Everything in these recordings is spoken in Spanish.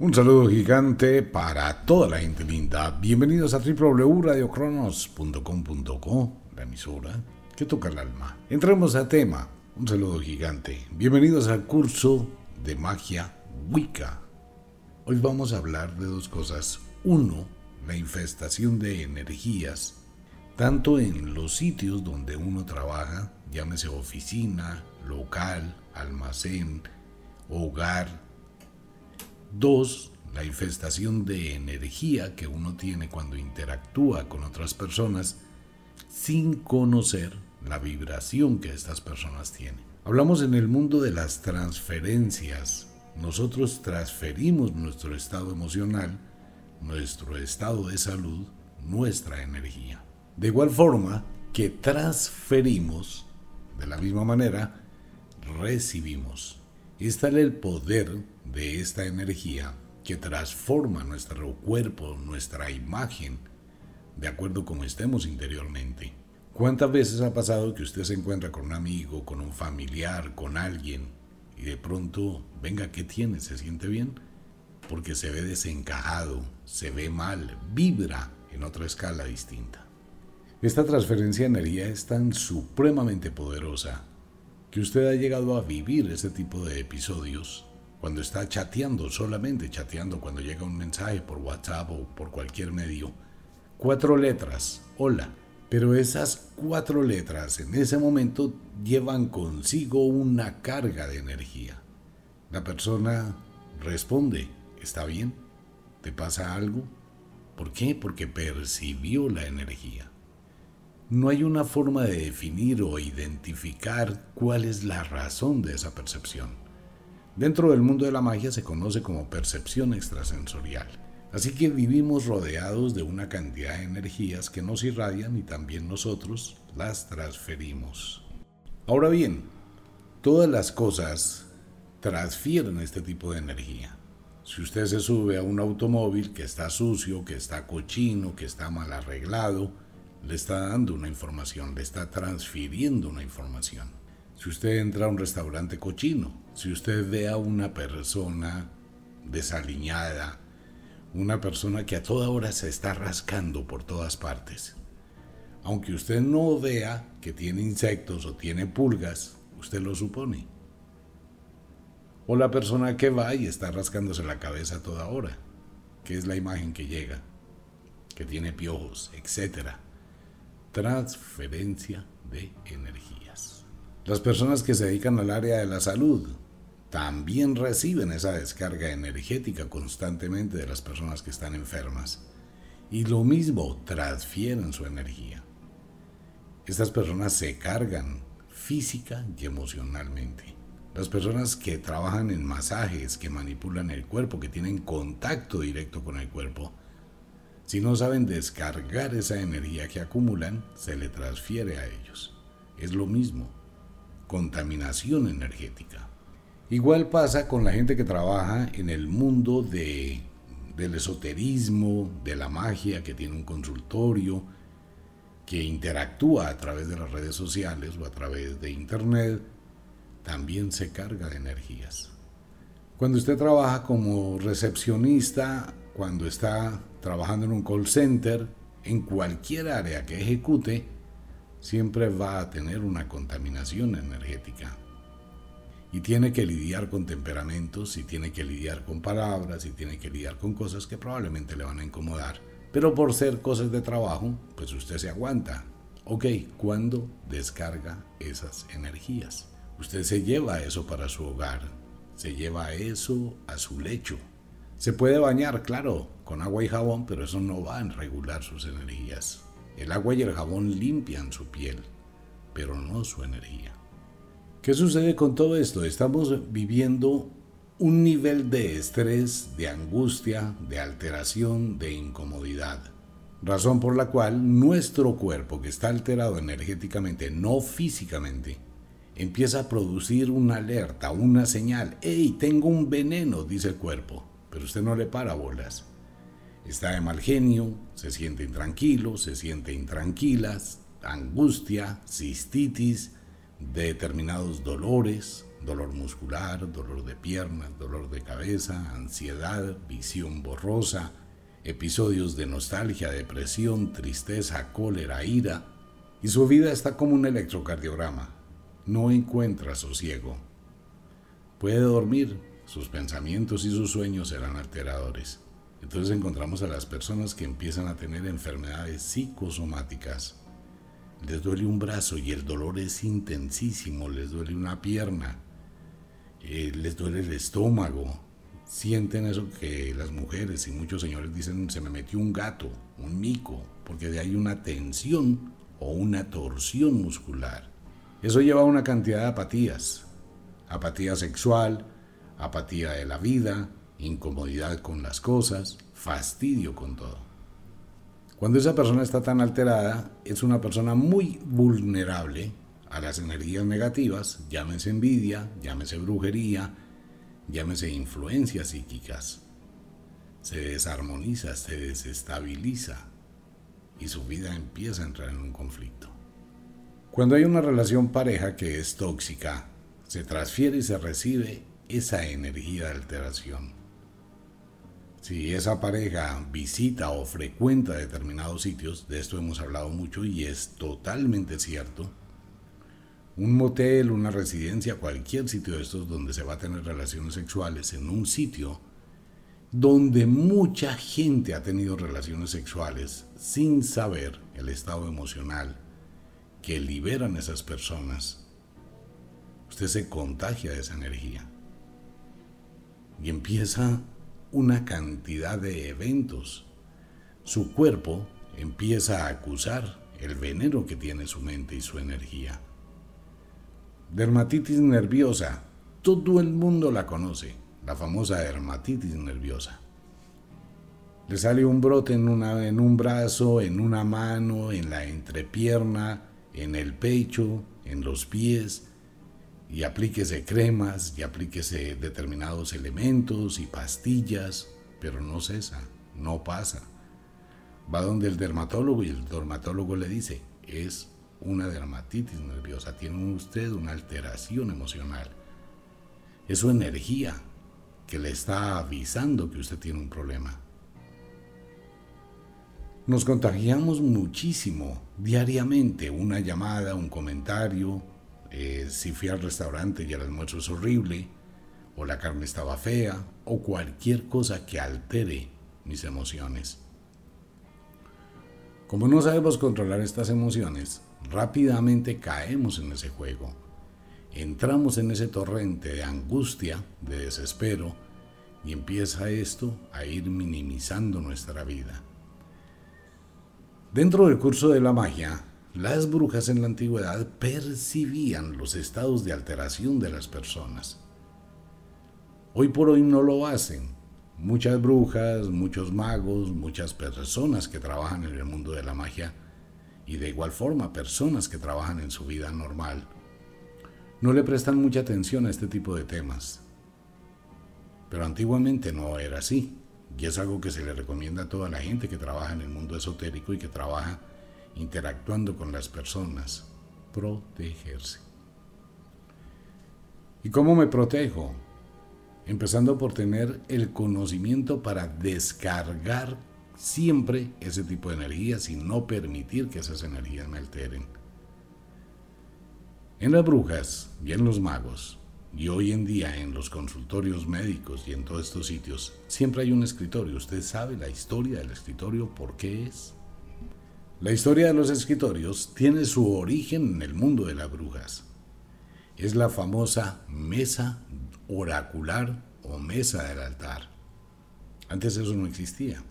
Un saludo gigante para toda la gente linda. Bienvenidos a www.radiocronos.com.co, la emisora que toca el alma. Entremos a tema. Un saludo gigante. Bienvenidos al curso de magia Wicca. Hoy vamos a hablar de dos cosas. Uno, la infestación de energías, tanto en los sitios donde uno trabaja, llámese oficina, local, almacén, hogar, Dos, la infestación de energía que uno tiene cuando interactúa con otras personas sin conocer la vibración que estas personas tienen. Hablamos en el mundo de las transferencias. Nosotros transferimos nuestro estado emocional, nuestro estado de salud, nuestra energía. De igual forma que transferimos, de la misma manera, recibimos. Está el poder de esta energía que transforma nuestro cuerpo, nuestra imagen, de acuerdo como estemos interiormente. ¿Cuántas veces ha pasado que usted se encuentra con un amigo, con un familiar, con alguien, y de pronto, venga, ¿qué tiene? ¿Se siente bien? Porque se ve desencajado, se ve mal, vibra en otra escala distinta. Esta transferencia de energía es tan supremamente poderosa que usted ha llegado a vivir ese tipo de episodios cuando está chateando, solamente chateando, cuando llega un mensaje por WhatsApp o por cualquier medio. Cuatro letras, hola. Pero esas cuatro letras en ese momento llevan consigo una carga de energía. La persona responde, ¿está bien? ¿Te pasa algo? ¿Por qué? Porque percibió la energía. No hay una forma de definir o identificar cuál es la razón de esa percepción Dentro del mundo de la magia se conoce como percepción extrasensorial. Así que vivimos rodeados de una cantidad de energías que nos irradian y también nosotros las transferimos. Ahora bien, todas las cosas transfieren este tipo de energía. Si usted se sube a un automóvil que está sucio, que está cochino, que está mal arreglado, le está dando una información, le está transfiriendo una información. Si usted entra a un restaurante cochino, si usted ve a una persona desaliñada, una persona que a toda hora se está rascando por todas partes, aunque usted no vea que tiene insectos o tiene pulgas, usted lo supone. O la persona que va y está rascándose la cabeza a toda hora, que es la imagen que llega, que tiene piojos, etc. Transferencia de energías. Las personas que se dedican al área de la salud también reciben esa descarga energética constantemente de las personas que están enfermas. Y lo mismo, transfieren su energía. Estas personas se cargan física y emocionalmente. Las personas que trabajan en masajes, que manipulan el cuerpo, que tienen contacto directo con el cuerpo, si no saben descargar esa energía que acumulan, se le transfiere a ellos. Es lo mismo contaminación energética. Igual pasa con la gente que trabaja en el mundo de, del esoterismo, de la magia, que tiene un consultorio, que interactúa a través de las redes sociales o a través de internet, también se carga de energías. Cuando usted trabaja como recepcionista, cuando está trabajando en un call center, en cualquier área que ejecute, siempre va a tener una contaminación energética. Y tiene que lidiar con temperamentos, y tiene que lidiar con palabras, y tiene que lidiar con cosas que probablemente le van a incomodar. Pero por ser cosas de trabajo, pues usted se aguanta. Ok, ¿cuándo descarga esas energías? Usted se lleva eso para su hogar, se lleva eso a su lecho. Se puede bañar, claro, con agua y jabón, pero eso no va a regular sus energías. El agua y el jabón limpian su piel, pero no su energía. ¿Qué sucede con todo esto? Estamos viviendo un nivel de estrés, de angustia, de alteración, de incomodidad. Razón por la cual nuestro cuerpo, que está alterado energéticamente, no físicamente, empieza a producir una alerta, una señal. ¡Ey, tengo un veneno! dice el cuerpo, pero usted no le para bolas está de mal genio, se siente intranquilo, se siente intranquilas, angustia, cistitis, determinados dolores, dolor muscular, dolor de piernas, dolor de cabeza, ansiedad, visión borrosa, episodios de nostalgia, depresión, tristeza, cólera, ira, y su vida está como un electrocardiograma. No encuentra sosiego. Puede dormir, sus pensamientos y sus sueños serán alteradores. Entonces encontramos a las personas que empiezan a tener enfermedades psicosomáticas. Les duele un brazo y el dolor es intensísimo, les duele una pierna, eh, les duele el estómago. Sienten eso que las mujeres y muchos señores dicen, se me metió un gato, un mico, porque de ahí una tensión o una torsión muscular. Eso lleva a una cantidad de apatías. Apatía sexual, apatía de la vida, incomodidad con las cosas, fastidio con todo. Cuando esa persona está tan alterada, es una persona muy vulnerable a las energías negativas, llámese envidia, llámese brujería, llámese influencias psíquicas. Se desarmoniza, se desestabiliza y su vida empieza a entrar en un conflicto. Cuando hay una relación pareja que es tóxica, se transfiere y se recibe esa energía de alteración. Si esa pareja visita o frecuenta determinados sitios, de esto hemos hablado mucho y es totalmente cierto, un motel, una residencia, cualquier sitio de estos donde se va a tener relaciones sexuales, en un sitio donde mucha gente ha tenido relaciones sexuales sin saber el estado emocional que liberan esas personas, usted se contagia de esa energía y empieza una cantidad de eventos. Su cuerpo empieza a acusar el veneno que tiene su mente y su energía. Dermatitis nerviosa, todo el mundo la conoce, la famosa dermatitis nerviosa. Le sale un brote en, una, en un brazo, en una mano, en la entrepierna, en el pecho, en los pies, y aplíquese cremas y aplíquese determinados elementos y pastillas, pero no cesa, no pasa. Va donde el dermatólogo y el dermatólogo le dice, es una dermatitis nerviosa, tiene usted una alteración emocional. Es su energía que le está avisando que usted tiene un problema. Nos contagiamos muchísimo diariamente, una llamada, un comentario, eh, si fui al restaurante y el almuerzo es horrible, o la carne estaba fea, o cualquier cosa que altere mis emociones. Como no sabemos controlar estas emociones, rápidamente caemos en ese juego. Entramos en ese torrente de angustia, de desespero, y empieza esto a ir minimizando nuestra vida. Dentro del curso de la magia, las brujas en la antigüedad percibían los estados de alteración de las personas. Hoy por hoy no lo hacen. Muchas brujas, muchos magos, muchas personas que trabajan en el mundo de la magia y de igual forma personas que trabajan en su vida normal no le prestan mucha atención a este tipo de temas. Pero antiguamente no era así y es algo que se le recomienda a toda la gente que trabaja en el mundo esotérico y que trabaja interactuando con las personas, protegerse. ¿Y cómo me protejo? Empezando por tener el conocimiento para descargar siempre ese tipo de energías y no permitir que esas energías me alteren. En las brujas y en los magos, y hoy en día en los consultorios médicos y en todos estos sitios, siempre hay un escritorio. Usted sabe la historia del escritorio, por qué es. La historia de los escritorios tiene su origen en el mundo de las brujas. Es la famosa mesa oracular o mesa del altar. Antes eso no existía.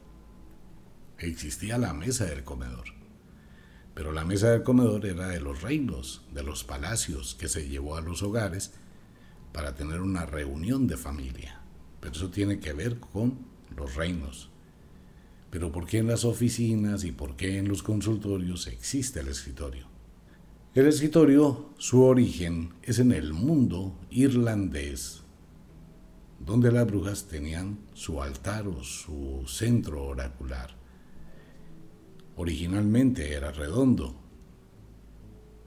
Existía la mesa del comedor. Pero la mesa del comedor era de los reinos, de los palacios que se llevó a los hogares para tener una reunión de familia. Pero eso tiene que ver con los reinos. Pero ¿por qué en las oficinas y por qué en los consultorios existe el escritorio? El escritorio, su origen es en el mundo irlandés, donde las brujas tenían su altar o su centro oracular. Originalmente era redondo,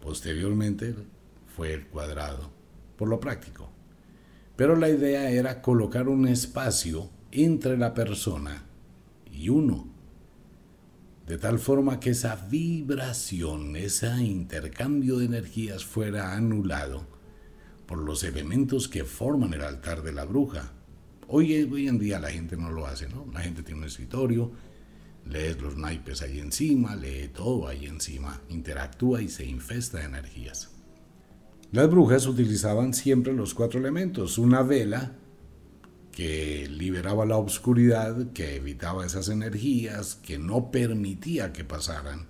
posteriormente fue el cuadrado, por lo práctico. Pero la idea era colocar un espacio entre la persona y uno, de tal forma que esa vibración, ese intercambio de energías fuera anulado por los elementos que forman el altar de la bruja. Hoy, en día la gente no lo hace, ¿no? La gente tiene un escritorio, lee los naipes ahí encima, lee todo ahí encima, interactúa y se infesta de energías. Las brujas utilizaban siempre los cuatro elementos, una vela que liberaba la oscuridad, que evitaba esas energías, que no permitía que pasaran,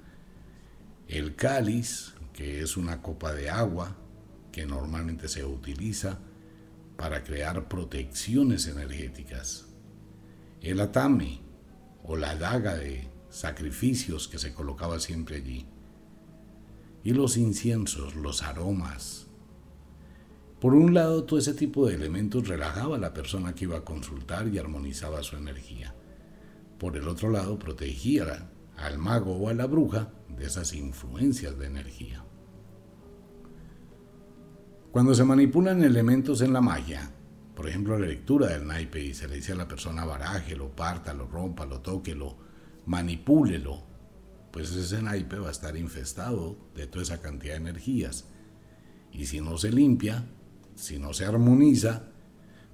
el cáliz, que es una copa de agua que normalmente se utiliza para crear protecciones energéticas, el atame o la daga de sacrificios que se colocaba siempre allí, y los inciensos, los aromas, por un lado, todo ese tipo de elementos relajaba a la persona que iba a consultar y armonizaba su energía. Por el otro lado, protegía al mago o a la bruja de esas influencias de energía. Cuando se manipulan elementos en la magia, por ejemplo la lectura del naipe y se le dice a la persona baraje, lo parta, lo rompa, lo toque, lo manipúlelo, pues ese naipe va a estar infestado de toda esa cantidad de energías. Y si no se limpia, si no se armoniza,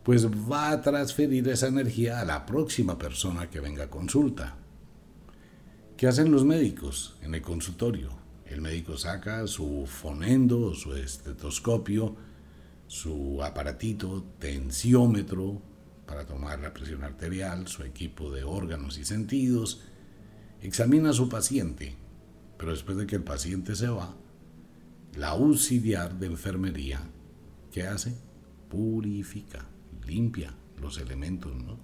pues va a transferir esa energía a la próxima persona que venga a consulta. ¿Qué hacen los médicos en el consultorio? El médico saca su fonendo, su estetoscopio, su aparatito tensiómetro para tomar la presión arterial, su equipo de órganos y sentidos, examina a su paciente, pero después de que el paciente se va, la auxiliar de enfermería ¿Qué hace? Purifica, limpia los elementos, ¿no?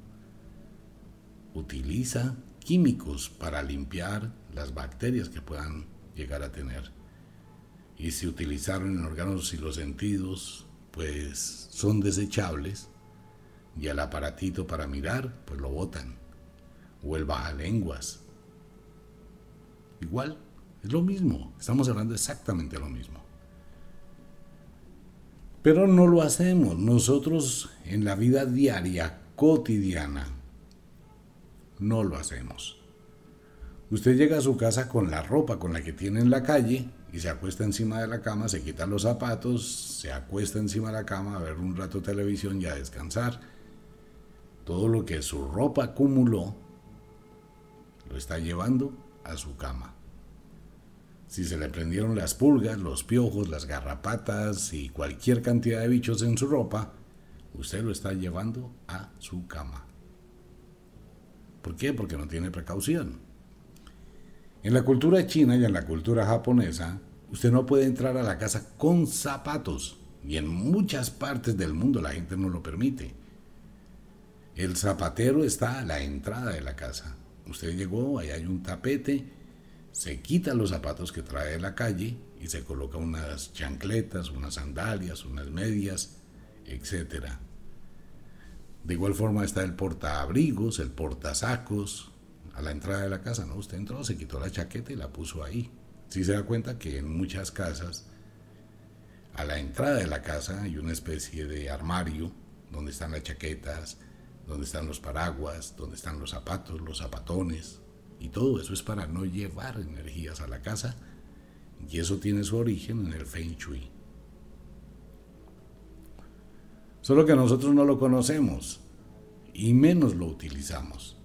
Utiliza químicos para limpiar las bacterias que puedan llegar a tener. Y si utilizaron en órganos y los sentidos, pues son desechables. Y el aparatito para mirar, pues lo botan. O el lenguas. Igual, es lo mismo. Estamos hablando exactamente lo mismo. Pero no lo hacemos. Nosotros en la vida diaria, cotidiana, no lo hacemos. Usted llega a su casa con la ropa con la que tiene en la calle y se acuesta encima de la cama, se quita los zapatos, se acuesta encima de la cama a ver un rato televisión y a descansar. Todo lo que su ropa acumuló lo está llevando a su cama. Si se le prendieron las pulgas, los piojos, las garrapatas y cualquier cantidad de bichos en su ropa, usted lo está llevando a su cama. ¿Por qué? Porque no tiene precaución. En la cultura china y en la cultura japonesa, usted no puede entrar a la casa con zapatos. Y en muchas partes del mundo la gente no lo permite. El zapatero está a la entrada de la casa. Usted llegó, ahí hay un tapete, se quita los zapatos que trae de la calle y se coloca unas chancletas, unas sandalias, unas medias, etc. De igual forma está el portaabrigos, el portasacos, a la entrada de la casa, ¿no? Usted entró, se quitó la chaqueta y la puso ahí. Si se da cuenta que en muchas casas, a la entrada de la casa hay una especie de armario donde están las chaquetas, donde están los paraguas, donde están los zapatos, los zapatones, y todo eso es para no llevar energías a la casa. Y eso tiene su origen en el Feng Shui. Solo que nosotros no lo conocemos y menos lo utilizamos.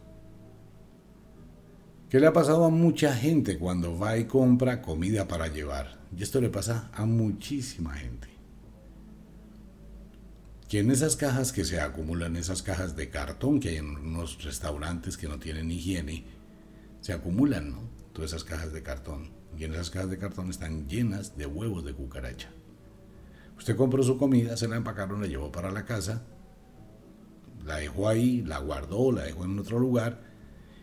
¿Qué le ha pasado a mucha gente cuando va y compra comida para llevar? Y esto le pasa a muchísima gente. Que en esas cajas que se acumulan, esas cajas de cartón que hay en unos restaurantes que no tienen higiene, se acumulan, ¿no? Todas esas cajas de cartón. Y en esas cajas de cartón están llenas de huevos de cucaracha. Usted compró su comida, se la empacaron, la llevó para la casa, la dejó ahí, la guardó, la dejó en otro lugar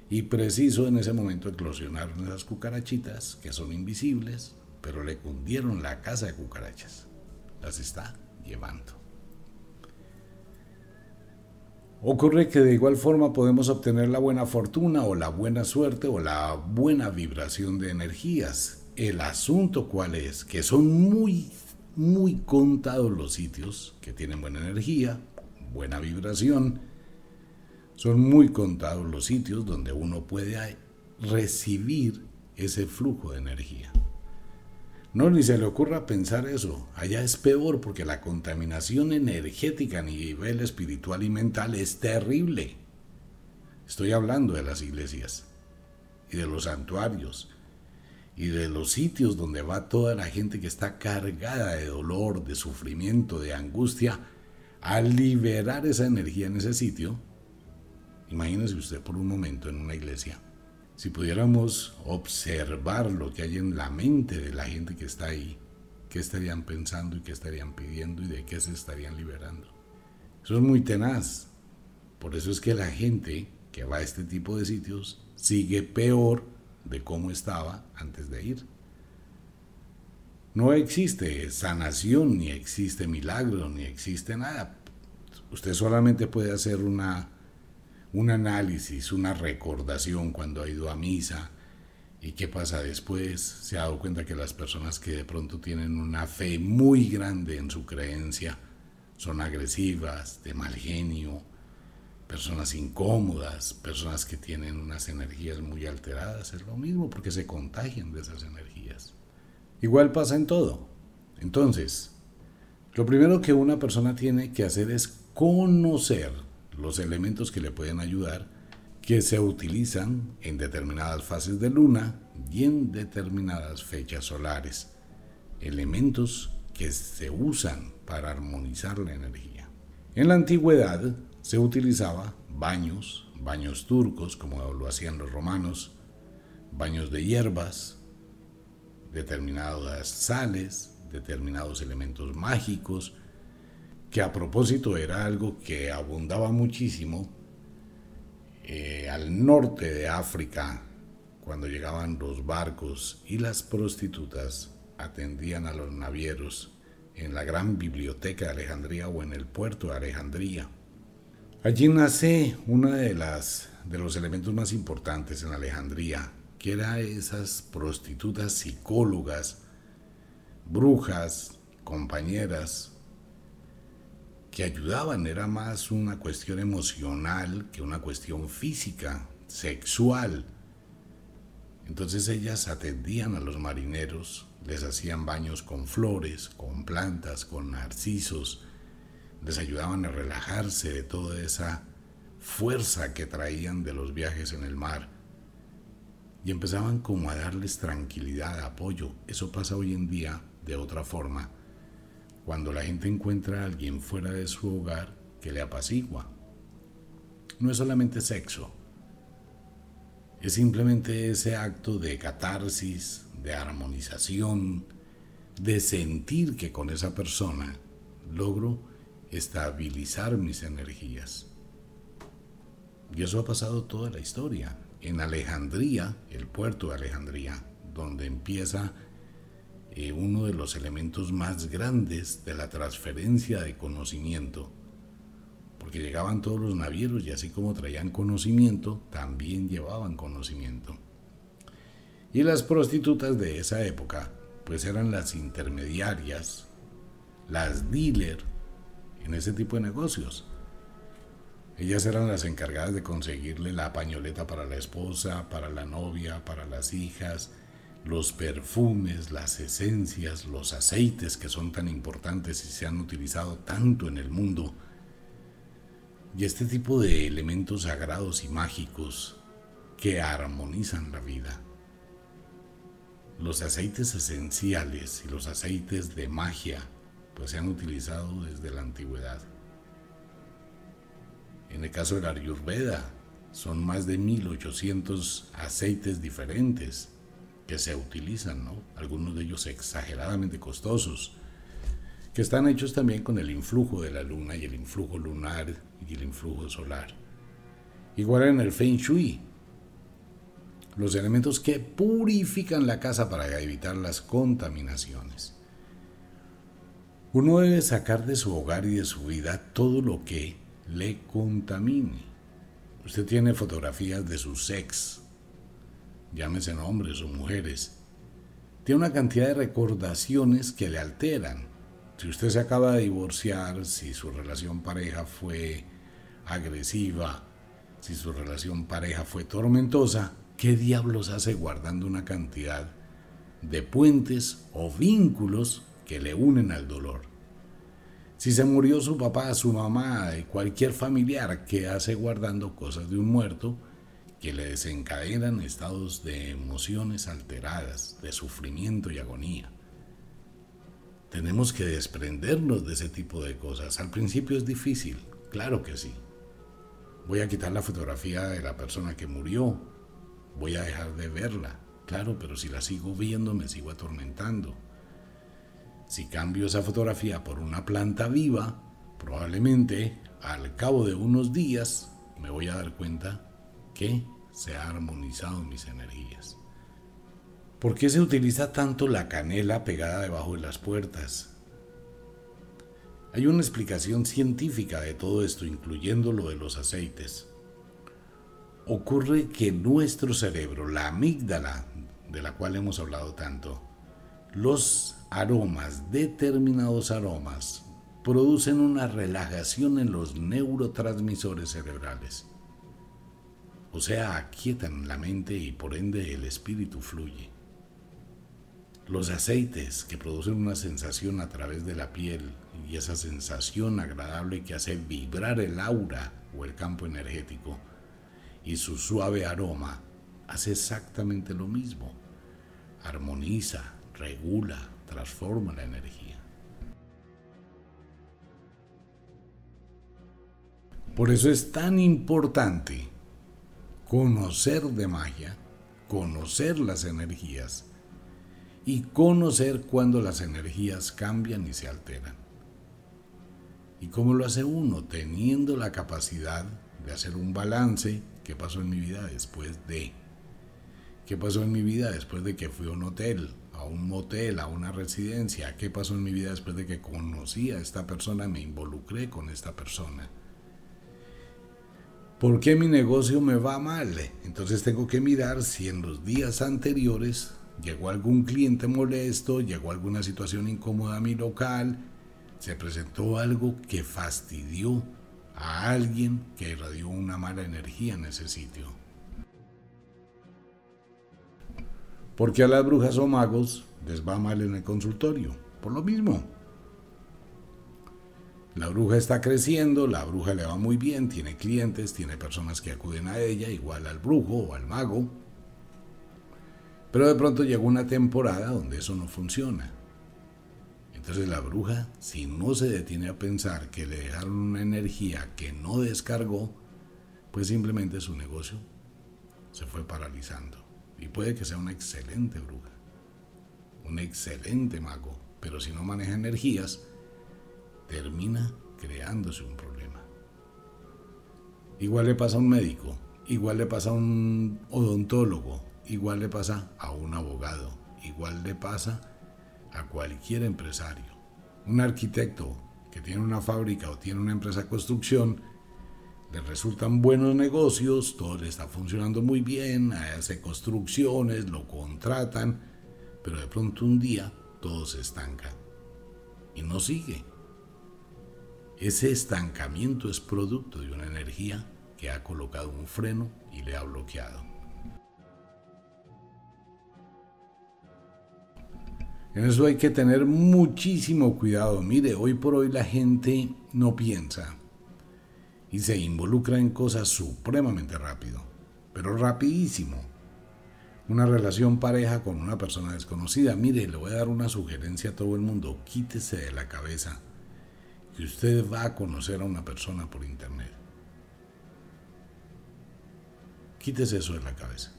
y preciso en ese momento eclosionaron esas cucarachitas que son invisibles, pero le cundieron la casa de cucarachas. Las está llevando. Ocurre que de igual forma podemos obtener la buena fortuna o la buena suerte o la buena vibración de energías. El asunto cuál es, que son muy muy contados los sitios que tienen buena energía, buena vibración. Son muy contados los sitios donde uno puede recibir ese flujo de energía. No, ni se le ocurra pensar eso. Allá es peor porque la contaminación energética a nivel espiritual y mental es terrible. Estoy hablando de las iglesias y de los santuarios y de los sitios donde va toda la gente que está cargada de dolor, de sufrimiento, de angustia, a liberar esa energía en ese sitio. Imagínese usted por un momento en una iglesia si pudiéramos observar lo que hay en la mente de la gente que está ahí, qué estarían pensando y qué estarían pidiendo y de qué se estarían liberando. Eso es muy tenaz. Por eso es que la gente que va a este tipo de sitios sigue peor de cómo estaba antes de ir. No existe sanación, ni existe milagro, ni existe nada. Usted solamente puede hacer una un análisis, una recordación cuando ha ido a misa y qué pasa después, se ha dado cuenta que las personas que de pronto tienen una fe muy grande en su creencia son agresivas, de mal genio, personas incómodas, personas que tienen unas energías muy alteradas, es lo mismo porque se contagian de esas energías. Igual pasa en todo. Entonces, lo primero que una persona tiene que hacer es conocer los elementos que le pueden ayudar que se utilizan en determinadas fases de luna y en determinadas fechas solares. Elementos que se usan para armonizar la energía. En la antigüedad se utilizaba baños, baños turcos como lo hacían los romanos, baños de hierbas, determinadas sales, determinados elementos mágicos, que a propósito era algo que abundaba muchísimo eh, al norte de África, cuando llegaban los barcos y las prostitutas atendían a los navieros en la gran biblioteca de Alejandría o en el puerto de Alejandría. Allí nace uno de, las, de los elementos más importantes en Alejandría, que eran esas prostitutas psicólogas, brujas, compañeras, que ayudaban, era más una cuestión emocional que una cuestión física, sexual. Entonces ellas atendían a los marineros, les hacían baños con flores, con plantas, con narcisos, les ayudaban a relajarse de toda esa fuerza que traían de los viajes en el mar y empezaban como a darles tranquilidad, apoyo. Eso pasa hoy en día de otra forma cuando la gente encuentra a alguien fuera de su hogar que le apacigua. No es solamente sexo, es simplemente ese acto de catarsis, de armonización, de sentir que con esa persona logro estabilizar mis energías. Y eso ha pasado toda la historia. En Alejandría, el puerto de Alejandría, donde empieza uno de los elementos más grandes de la transferencia de conocimiento, porque llegaban todos los navieros y así como traían conocimiento, también llevaban conocimiento. Y las prostitutas de esa época, pues eran las intermediarias, las dealer en ese tipo de negocios. Ellas eran las encargadas de conseguirle la pañoleta para la esposa, para la novia, para las hijas, los perfumes, las esencias, los aceites que son tan importantes y se han utilizado tanto en el mundo. Y este tipo de elementos sagrados y mágicos que armonizan la vida. Los aceites esenciales y los aceites de magia pues se han utilizado desde la antigüedad. En el caso de la Ayurveda son más de 1800 aceites diferentes que se utilizan, ¿no? algunos de ellos exageradamente costosos, que están hechos también con el influjo de la luna y el influjo lunar y el influjo solar. Igual en el Feng Shui, los elementos que purifican la casa para evitar las contaminaciones. Uno debe sacar de su hogar y de su vida todo lo que le contamine. Usted tiene fotografías de su sex, llámese hombres o mujeres, tiene una cantidad de recordaciones que le alteran. Si usted se acaba de divorciar, si su relación pareja fue agresiva, si su relación pareja fue tormentosa, ¿qué diablos hace guardando una cantidad de puentes o vínculos que le unen al dolor? Si se murió su papá, su mamá, cualquier familiar, ¿qué hace guardando cosas de un muerto que le desencadenan estados de emociones alteradas, de sufrimiento y agonía? Tenemos que desprendernos de ese tipo de cosas. Al principio es difícil, claro que sí. Voy a quitar la fotografía de la persona que murió. Voy a dejar de verla. Claro, pero si la sigo viendo me sigo atormentando. Si cambio esa fotografía por una planta viva, probablemente al cabo de unos días me voy a dar cuenta que se ha armonizado mis energías. ¿Por qué se utiliza tanto la canela pegada debajo de las puertas? Hay una explicación científica de todo esto, incluyendo lo de los aceites. Ocurre que nuestro cerebro, la amígdala, de la cual hemos hablado tanto, los aromas, determinados aromas, producen una relajación en los neurotransmisores cerebrales. O sea, aquietan la mente y por ende el espíritu fluye. Los aceites que producen una sensación a través de la piel y esa sensación agradable que hace vibrar el aura o el campo energético y su suave aroma hace exactamente lo mismo. Armoniza, regula, transforma la energía. Por eso es tan importante conocer de magia, conocer las energías, y conocer cuando las energías cambian y se alteran. ¿Y cómo lo hace uno? Teniendo la capacidad de hacer un balance. ¿Qué pasó en mi vida después de? ¿Qué pasó en mi vida después de que fui a un hotel, a un motel, a una residencia? ¿Qué pasó en mi vida después de que conocí a esta persona, me involucré con esta persona? ¿Por qué mi negocio me va mal? Entonces tengo que mirar si en los días anteriores llegó algún cliente molesto, llegó alguna situación incómoda a mi local, se presentó algo que fastidió a alguien que irradió una mala energía en ese sitio. Porque a las brujas o magos les va mal en el consultorio, por lo mismo. La bruja está creciendo, la bruja le va muy bien, tiene clientes, tiene personas que acuden a ella, igual al brujo o al mago, pero de pronto llegó una temporada donde eso no funciona. Entonces la bruja, si no se detiene a pensar que le dejaron una energía que no descargó, pues simplemente su negocio se fue paralizando. Y puede que sea una excelente bruja, un excelente mago, pero si no maneja energías, termina creándose un problema. Igual le pasa a un médico, igual le pasa a un odontólogo, Igual le pasa a un abogado, igual le pasa a cualquier empresario. Un arquitecto que tiene una fábrica o tiene una empresa de construcción, le resultan buenos negocios, todo le está funcionando muy bien, hace construcciones, lo contratan, pero de pronto un día todo se estanca y no sigue. Ese estancamiento es producto de una energía que ha colocado un freno y le ha bloqueado. En eso hay que tener muchísimo cuidado. Mire, hoy por hoy la gente no piensa y se involucra en cosas supremamente rápido, pero rapidísimo. Una relación pareja con una persona desconocida. Mire, le voy a dar una sugerencia a todo el mundo. Quítese de la cabeza que usted va a conocer a una persona por internet. Quítese eso de la cabeza.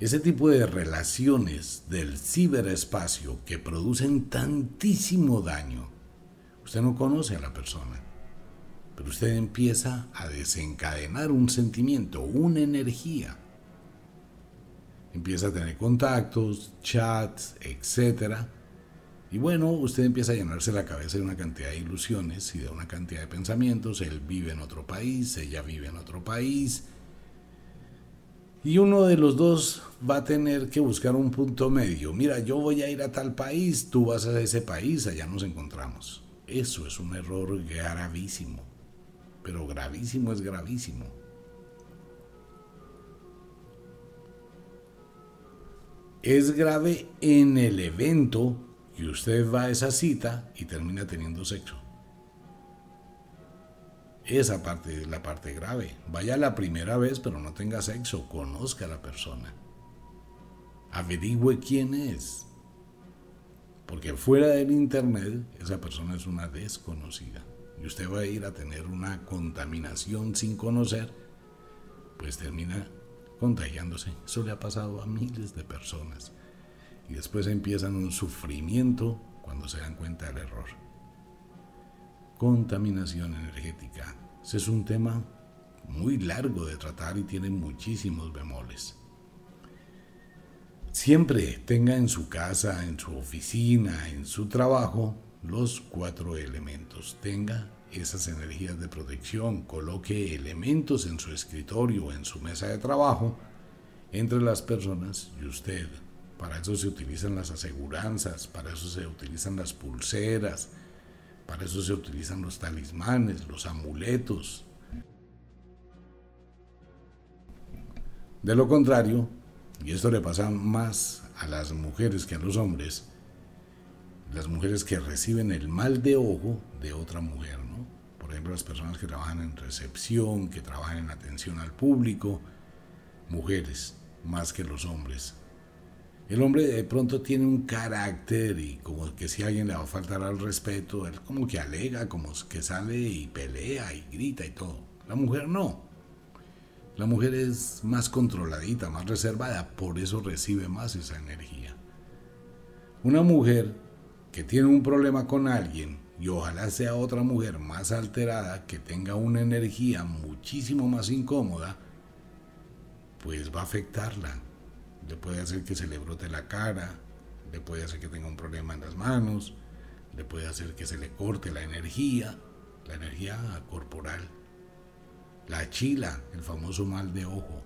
Ese tipo de relaciones del ciberespacio que producen tantísimo daño, usted no conoce a la persona, pero usted empieza a desencadenar un sentimiento, una energía. Empieza a tener contactos, chats, etc. Y bueno, usted empieza a llenarse la cabeza de una cantidad de ilusiones y de una cantidad de pensamientos. Él vive en otro país, ella vive en otro país Y uno de los dos va a tener que buscar un punto medio. Mira, yo voy a ir a tal país, tú vas a ese país, allá nos encontramos. Eso es un error gravísimo. Pero gravísimo es gravísimo. Es grave en el evento que usted va a esa cita y termina teniendo sexo. Esa parte es la parte grave. Vaya la primera vez, pero no tenga sexo. Conozca a la persona. Averigüe quién es. Porque fuera del internet, esa persona es una desconocida. Y usted va a ir a tener una contaminación sin conocer, pues termina contagiándose. Eso le ha pasado a miles de personas. Y después empiezan un sufrimiento cuando se dan cuenta del error. Contaminación energética. Ese es un tema muy largo de tratar y tiene muchísimos bemoles. Siempre tenga en su casa, en su oficina, en su trabajo, los cuatro elementos. Tenga esas energías de protección, coloque elementos en su escritorio, en su mesa de trabajo, entre las personas y usted. Para eso se utilizan las aseguranzas, para eso se utilizan las pulseras, para eso se utilizan los talismanes, los amuletos. De lo contrario, y esto le pasa más a las mujeres que a los hombres, las mujeres que reciben el mal de ojo de otra mujer, ¿no? Por ejemplo, las personas que trabajan en recepción, que trabajan en atención al público, mujeres más que los hombres. El hombre de pronto tiene un carácter y como que si alguien le va a faltar al respeto, él como que alega, como que sale y pelea y grita y todo. La mujer no. La mujer es más controladita, más reservada, por eso recibe más esa energía. Una mujer que tiene un problema con alguien y ojalá sea otra mujer más alterada, que tenga una energía muchísimo más incómoda, pues va a afectarla le puede hacer que se le brote la cara, le puede hacer que tenga un problema en las manos, le puede hacer que se le corte la energía, la energía corporal, la chila, el famoso mal de ojo.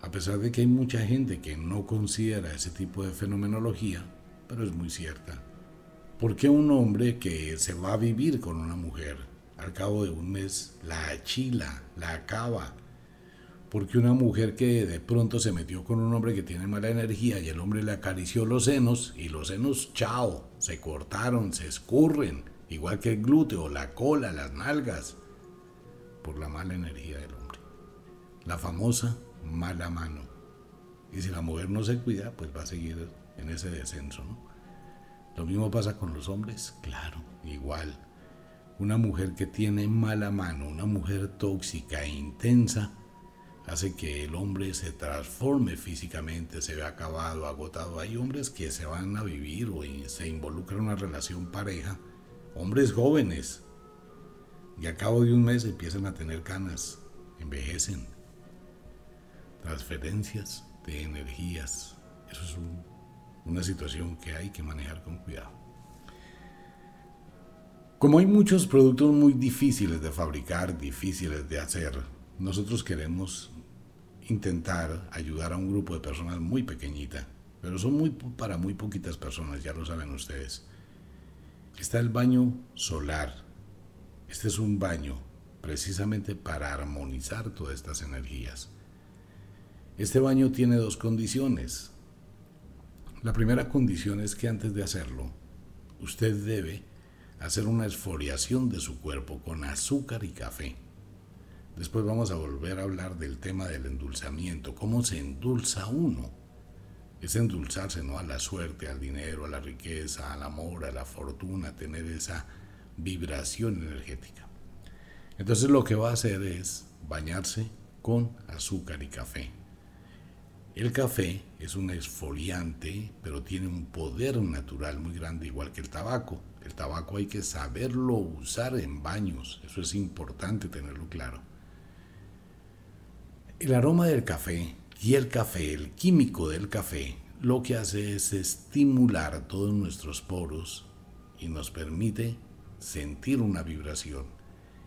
A pesar de que hay mucha gente que no considera ese tipo de fenomenología, pero es muy cierta. ¿Por qué un hombre que se va a vivir con una mujer, al cabo de un mes, la achila, la acaba, porque una mujer que de pronto se metió con un hombre que tiene mala energía y el hombre le acarició los senos y los senos, chao, se cortaron, se escurren, igual que el glúteo, la cola, las nalgas, por la mala energía del hombre. La famosa mala mano. Y si la mujer no se cuida, pues va a seguir en ese descenso, ¿no? Lo mismo pasa con los hombres, claro, igual. Una mujer que tiene mala mano, una mujer tóxica e intensa, hace que el hombre se transforme físicamente, se vea acabado, agotado. Hay hombres que se van a vivir o se involucran en una relación pareja, hombres jóvenes, y a cabo de un mes empiezan a tener canas, envejecen. Transferencias de energías. Eso es una situación que hay que manejar con cuidado. Como hay muchos productos muy difíciles de fabricar, difíciles de hacer, nosotros queremos intentar ayudar a un grupo de personas muy pequeñita, pero son muy para muy poquitas personas, ya lo saben ustedes. Está el baño solar. Este es un baño precisamente para armonizar todas estas energías. Este baño tiene dos condiciones. La primera condición es que antes de hacerlo, usted debe hacer una esfoliación de su cuerpo con azúcar y café. Después vamos a volver a hablar del tema del endulzamiento, cómo se endulza uno. Es endulzarse no a la suerte, al dinero, a la riqueza, al amor, a la fortuna, tener esa vibración energética. Entonces lo que va a hacer es bañarse con azúcar y café. El café es un exfoliante, pero tiene un poder natural muy grande, igual que el tabaco. El tabaco hay que saberlo usar en baños, eso es importante tenerlo claro. El aroma del café y el café, el químico del café, lo que hace es estimular todos nuestros poros y nos permite sentir una vibración.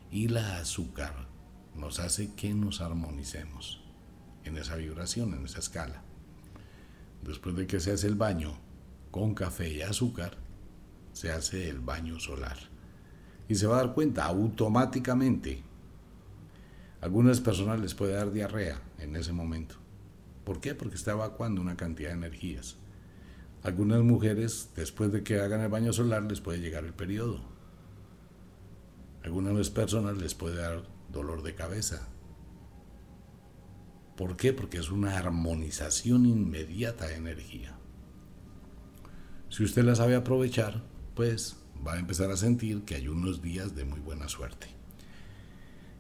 Y la azúcar nos hace que nos armonicemos. en esa vibración, en esa escala. Después de que se hace el baño con café y azúcar, se hace el baño solar. Y se va a dar cuenta automáticamente. Algunas personas les puede dar diarrea en ese momento. ¿Por qué? Porque está evacuando una cantidad de energías. Algunas mujeres, después de que hagan el baño solar, les puede llegar el periodo. Algunas personas les puede dar dolor de cabeza. ¿Por qué? Porque es una armonización inmediata de energía. Si usted la sabe aprovechar, pues va a empezar a sentir que hay unos días de muy buena suerte.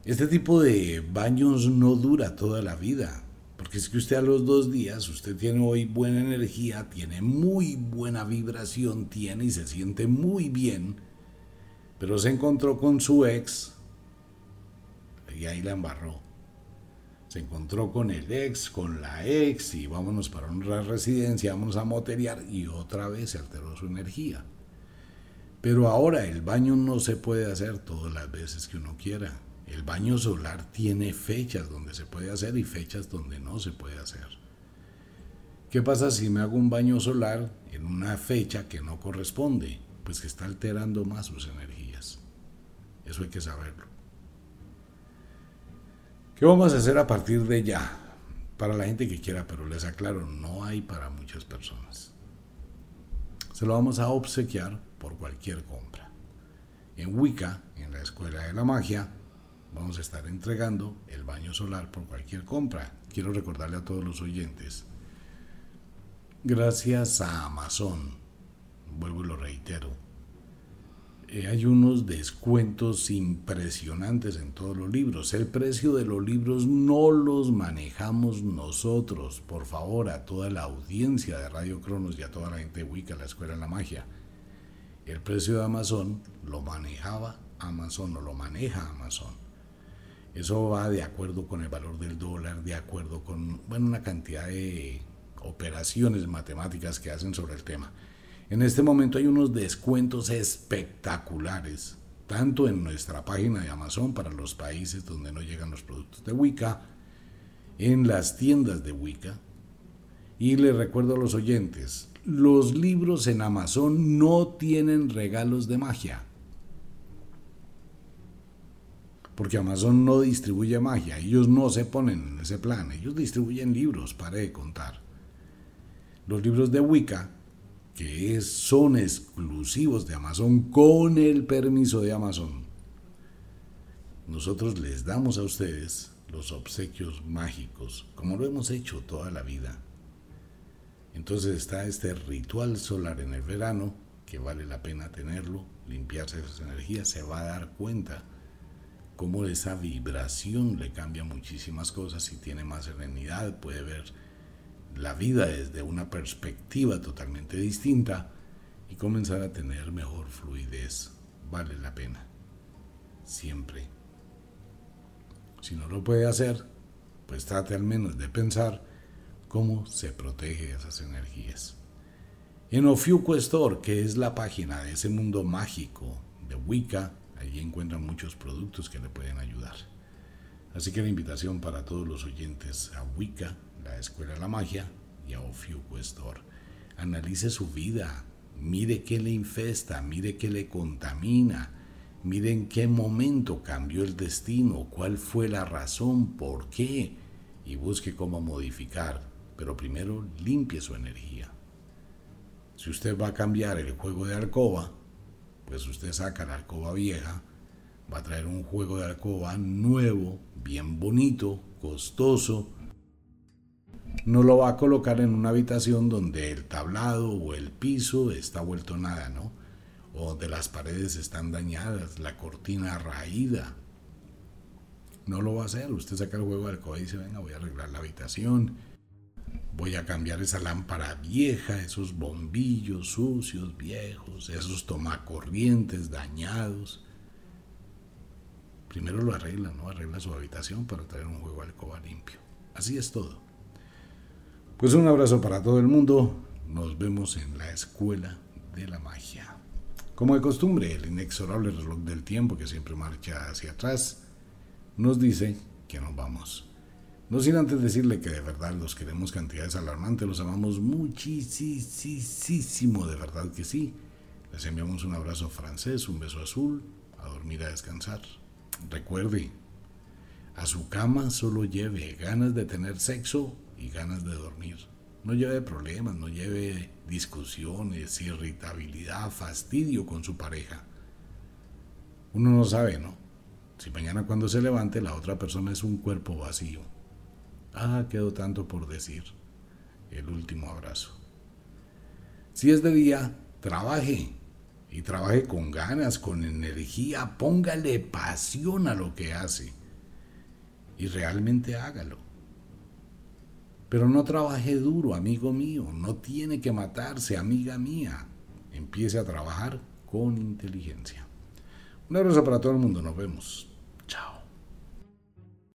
Este tipo de baños no dura toda la vida, porque es que usted a los dos días, usted tiene hoy buena energía, tiene muy buena vibración, tiene y se siente muy bien, pero se encontró con su ex y ahí la embarró. Se encontró con el ex, con la ex y vámonos para una residencia, vámonos a moteriar y otra vez se alteró su energía. Pero ahora el baño no se puede hacer todas las veces que uno quiera. El baño solar tiene fechas donde se puede hacer y fechas donde no se puede hacer. ¿Qué pasa si me hago un baño solar en una fecha que no corresponde? Pues que está alterando más sus energías. Eso hay que saberlo. ¿Qué vamos a hacer a partir de ya? Para la gente que quiera, pero les aclaro, no hay para muchas personas. Se lo vamos a obsequiar por cualquier compra. En Wicca, en la Escuela de la Magia, vamos a estar entregando el baño solar por cualquier compra. Quiero recordarle a todos los oyentes, gracias a Amazon, vuelvo y lo reitero, eh, hay unos descuentos impresionantes en todos los libros. El precio de los libros no los manejamos nosotros. Por favor, a toda la audiencia de Radio Cronos y a toda la gente de Wicca, la Escuela de la Magia. El precio de Amazon lo manejaba Amazon o lo maneja Amazon. Eso va de acuerdo con el valor del dólar, de acuerdo con bueno, una cantidad de operaciones matemáticas que hacen sobre el tema. En este momento hay unos descuentos espectaculares, tanto en nuestra página de Amazon para los países donde no llegan los productos de Wicca, en las tiendas de Wicca. Y les recuerdo a los oyentes, los libros en Amazon no tienen regalos de magia. Porque Amazon no distribuye magia, ellos no se ponen en ese plan, ellos distribuyen libros, para de contar. Los libros de Wicca que son exclusivos de Amazon con el permiso de Amazon. Nosotros les damos a ustedes los obsequios mágicos, como lo hemos hecho toda la vida. Entonces está este ritual solar en el verano, que vale la pena tenerlo, limpiarse esas energías, se va a dar cuenta cómo esa vibración le cambia muchísimas cosas y tiene más serenidad, puede ver la vida desde una perspectiva totalmente distinta y comenzar a tener mejor fluidez. Vale la pena. Siempre. Si no lo puede hacer, pues trate al menos de pensar cómo se protege esas energías. En Ofiuco Store, que es la página de ese mundo mágico de Wicca, allí encuentran muchos productos que le pueden ayudar. Así que la invitación para todos los oyentes a Wicca la Escuela de la Magia y a Ofiuco Analice su vida, mire qué le infesta, mire qué le contamina, mire en qué momento cambió el destino, cuál fue la razón, por qué, y busque cómo modificar, pero primero limpie su energía. Si usted va a cambiar el juego de alcoba, pues usted saca la alcoba vieja, va a traer un juego de alcoba nuevo, bien bonito, costoso, no lo va a colocar en una habitación donde el tablado o el piso está vuelto nada, ¿no? O donde las paredes están dañadas, la cortina raída. No lo va a hacer. Usted saca el juego de alcoba y dice, venga, voy a arreglar la habitación. Voy a cambiar esa lámpara vieja, esos bombillos sucios, viejos, esos tomacorrientes dañados. Primero lo arregla, ¿no? Arregla su habitación para traer un juego de alcoba limpio. Así es todo. Pues un abrazo para todo el mundo. Nos vemos en la escuela de la magia. Como de costumbre, el inexorable reloj del tiempo que siempre marcha hacia atrás nos dice que nos vamos. No sin antes decirle que de verdad los queremos cantidades alarmantes, los amamos muchísimo, de verdad que sí. Les enviamos un abrazo francés, un beso azul, a dormir a descansar. Recuerde, a su cama solo lleve ganas de tener sexo y ganas de dormir. No lleve problemas, no lleve discusiones, irritabilidad, fastidio con su pareja. Uno no sabe, ¿no? Si mañana cuando se levante la otra persona es un cuerpo vacío. Ah, quedó tanto por decir. El último abrazo. Si es de día, trabaje. Y trabaje con ganas, con energía. Póngale pasión a lo que hace. Y realmente hágalo. Pero no trabaje duro, amigo mío. No tiene que matarse, amiga mía. Empiece a trabajar con inteligencia. Un abrazo para todo el mundo. Nos vemos.